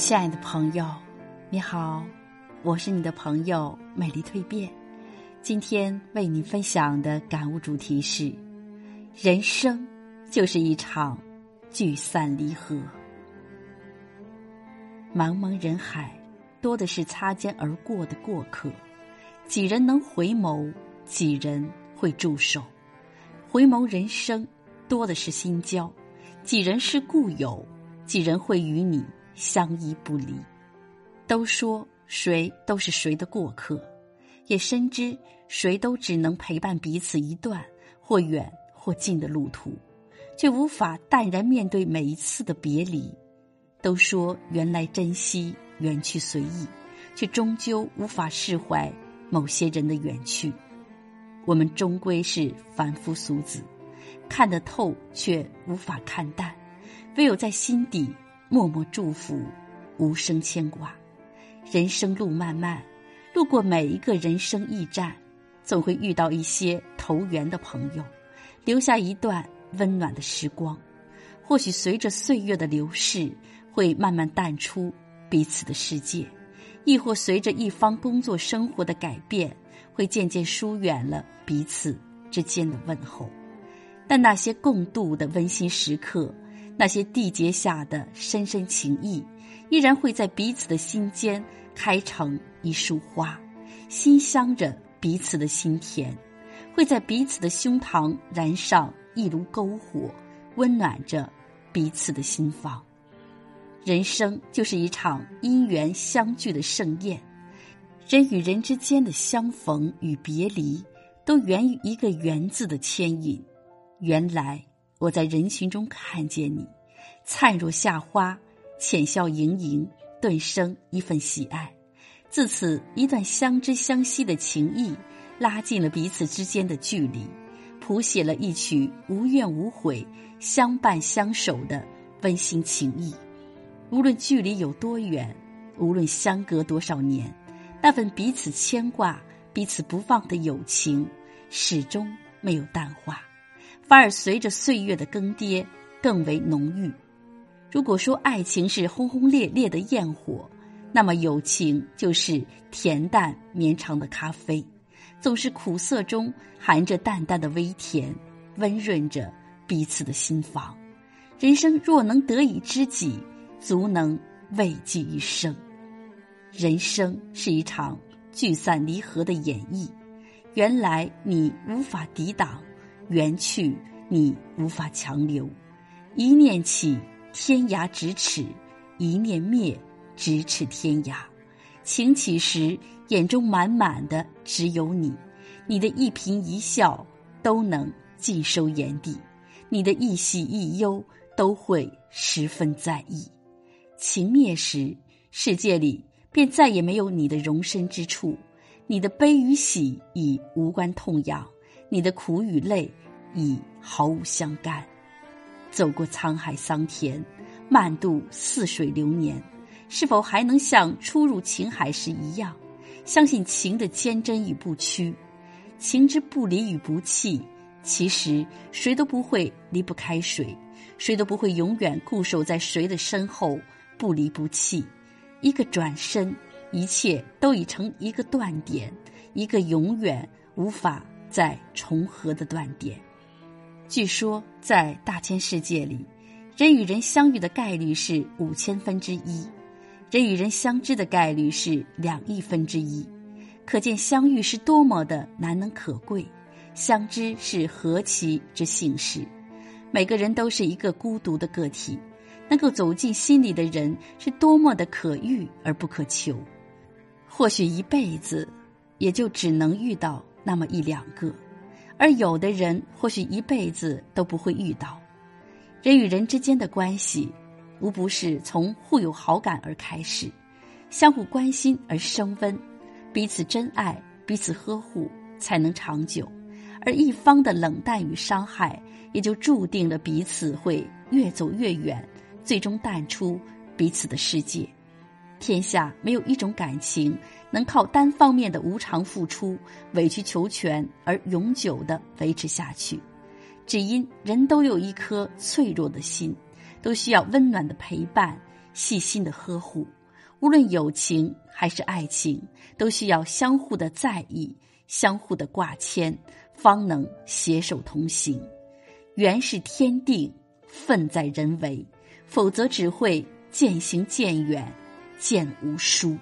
亲爱的朋友，你好，我是你的朋友美丽蜕变。今天为你分享的感悟主题是：人生就是一场聚散离合。茫茫人海，多的是擦肩而过的过客，几人能回眸？几人会驻守？回眸人生，多的是心交，几人是故友？几人会与你？相依不离，都说谁都是谁的过客，也深知谁都只能陪伴彼此一段或远或近的路途，却无法淡然面对每一次的别离。都说缘来珍惜，缘去随意，却终究无法释怀某些人的远去。我们终归是凡夫俗子，看得透却无法看淡，唯有在心底。默默祝福，无声牵挂。人生路漫漫，路过每一个人生驿站，总会遇到一些投缘的朋友，留下一段温暖的时光。或许随着岁月的流逝，会慢慢淡出彼此的世界；亦或随着一方工作生活的改变，会渐渐疏远了彼此之间的问候。但那些共度的温馨时刻。那些缔结下的深深情谊，依然会在彼此的心间开成一束花，馨香着彼此的心田，会在彼此的胸膛燃上一炉篝火，温暖着彼此的心房。人生就是一场因缘相聚的盛宴，人与人之间的相逢与别离，都源于一个“缘”字的牵引。原来。我在人群中看见你，灿若夏花，浅笑盈盈，顿生一份喜爱。自此，一段相知相惜的情谊，拉近了彼此之间的距离，谱写了一曲无怨无悔、相伴相守的温馨情谊。无论距离有多远，无论相隔多少年，那份彼此牵挂、彼此不忘的友情，始终没有淡化。反而随着岁月的更迭，更为浓郁。如果说爱情是轰轰烈烈的焰火，那么友情就是恬淡绵长的咖啡，总是苦涩中含着淡淡的微甜，温润着彼此的心房。人生若能得以知己，足能慰藉一生。人生是一场聚散离合的演绎，原来你无法抵挡。缘去，你无法强留；一念起，天涯咫尺；一念灭，咫尺天涯。情起时，眼中满满的只有你，你的一颦一笑都能尽收眼底，你的一喜一忧都会十分在意。情灭时，世界里便再也没有你的容身之处，你的悲与喜已无关痛痒。你的苦与泪已毫无相干，走过沧海桑田，漫渡似水流年，是否还能像初入情海时一样，相信情的坚贞与不屈？情之不离与不弃，其实谁都不会离不开谁，谁都不会永远固守在谁的身后不离不弃。一个转身，一切都已成一个断点，一个永远无法。在重合的断点，据说在大千世界里，人与人相遇的概率是五千分之一，人与人相知的概率是两亿分之一，可见相遇是多么的难能可贵，相知是何其之幸事。每个人都是一个孤独的个体，能够走进心里的人是多么的可遇而不可求。或许一辈子，也就只能遇到。那么一两个，而有的人或许一辈子都不会遇到。人与人之间的关系，无不是从互有好感而开始，相互关心而升温，彼此真爱、彼此呵护，才能长久。而一方的冷淡与伤害，也就注定了彼此会越走越远，最终淡出彼此的世界。天下没有一种感情能靠单方面的无偿付出、委曲求全而永久的维持下去，只因人都有一颗脆弱的心，都需要温暖的陪伴，细心的呵护。无论友情还是爱情，都需要相互的在意、相互的挂牵，方能携手同行。缘是天定，份在人为，否则只会渐行渐远，见无书。